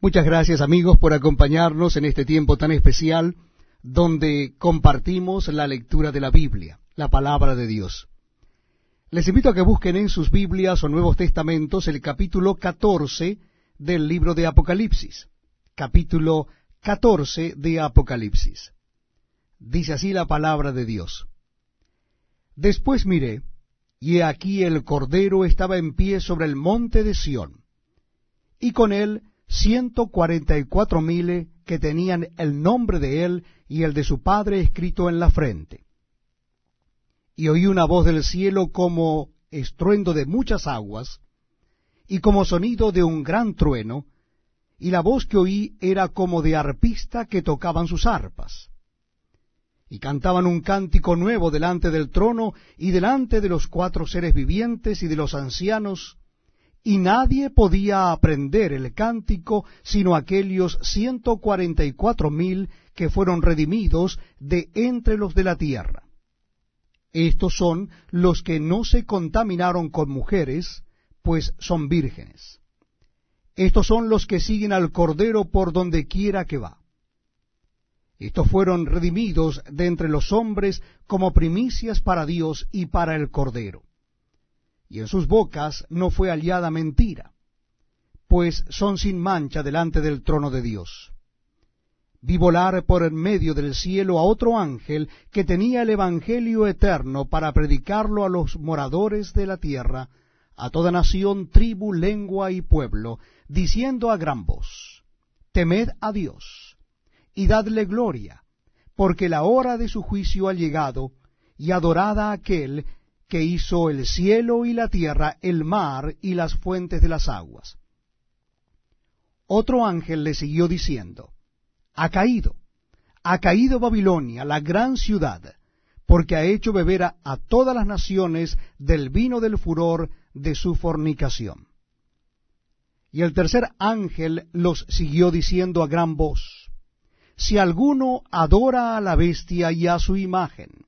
Muchas gracias amigos por acompañarnos en este tiempo tan especial donde compartimos la lectura de la Biblia, la palabra de Dios. Les invito a que busquen en sus Biblias o Nuevos Testamentos el capítulo 14 del libro de Apocalipsis. Capítulo 14 de Apocalipsis. Dice así la palabra de Dios. Después miré, y he aquí el Cordero estaba en pie sobre el monte de Sión, y con él ciento cuarenta y cuatro mil que tenían el nombre de él y el de su padre escrito en la frente. Y oí una voz del cielo como estruendo de muchas aguas, y como sonido de un gran trueno, y la voz que oí era como de arpista que tocaban sus arpas. Y cantaban un cántico nuevo delante del trono y delante de los cuatro seres vivientes y de los ancianos, y nadie podía aprender el cántico sino aquellos ciento cuarenta y cuatro mil que fueron redimidos de entre los de la tierra. Estos son los que no se contaminaron con mujeres, pues son vírgenes. Estos son los que siguen al Cordero por donde quiera que va. Estos fueron redimidos de entre los hombres como primicias para Dios y para el Cordero y en sus bocas no fue hallada mentira, pues son sin mancha delante del trono de Dios. Vi volar por en medio del cielo a otro ángel que tenía el Evangelio eterno para predicarlo a los moradores de la tierra, a toda nación, tribu, lengua y pueblo, diciendo a gran voz, Temed a Dios, y dadle gloria, porque la hora de su juicio ha llegado, y adorada a aquel que hizo el cielo y la tierra, el mar y las fuentes de las aguas. Otro ángel le siguió diciendo, Ha caído, ha caído Babilonia, la gran ciudad, porque ha hecho beber a, a todas las naciones del vino del furor de su fornicación. Y el tercer ángel los siguió diciendo a gran voz, Si alguno adora a la bestia y a su imagen,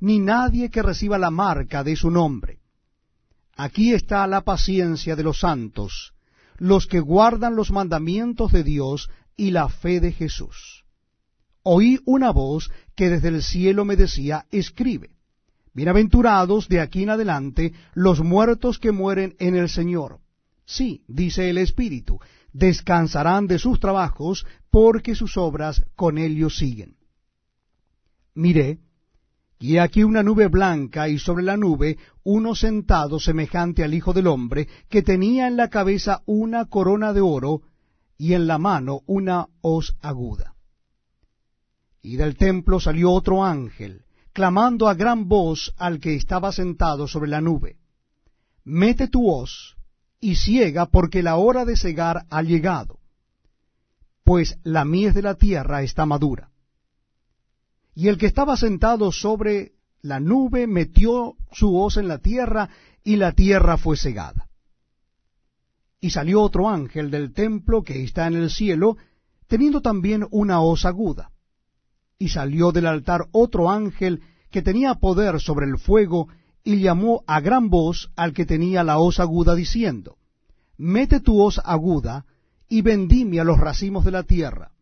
ni nadie que reciba la marca de su nombre. Aquí está la paciencia de los santos, los que guardan los mandamientos de Dios y la fe de Jesús. Oí una voz que desde el cielo me decía, escribe, Bienaventurados de aquí en adelante los muertos que mueren en el Señor. Sí, dice el Espíritu, descansarán de sus trabajos porque sus obras con ellos siguen. Miré, y aquí una nube blanca, y sobre la nube uno sentado semejante al Hijo del Hombre, que tenía en la cabeza una corona de oro, y en la mano una hoz aguda. Y del templo salió otro ángel, clamando a gran voz al que estaba sentado sobre la nube, Mete tu hoz y ciega, porque la hora de cegar ha llegado, pues la mies de la tierra está madura. Y el que estaba sentado sobre la nube metió su hoz en la tierra, y la tierra fue cegada. Y salió otro ángel del templo que está en el cielo, teniendo también una hoz aguda. Y salió del altar otro ángel que tenía poder sobre el fuego, y llamó a gran voz al que tenía la hoz aguda, diciendo, Mete tu hoz aguda, y vendimia los racimos de la tierra,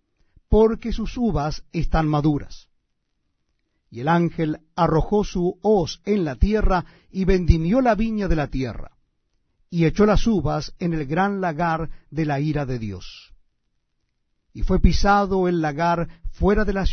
porque sus uvas están maduras. Y el ángel arrojó su hoz en la tierra y vendimió la viña de la tierra, y echó las uvas en el gran lagar de la ira de Dios. Y fue pisado el lagar fuera de la ciudad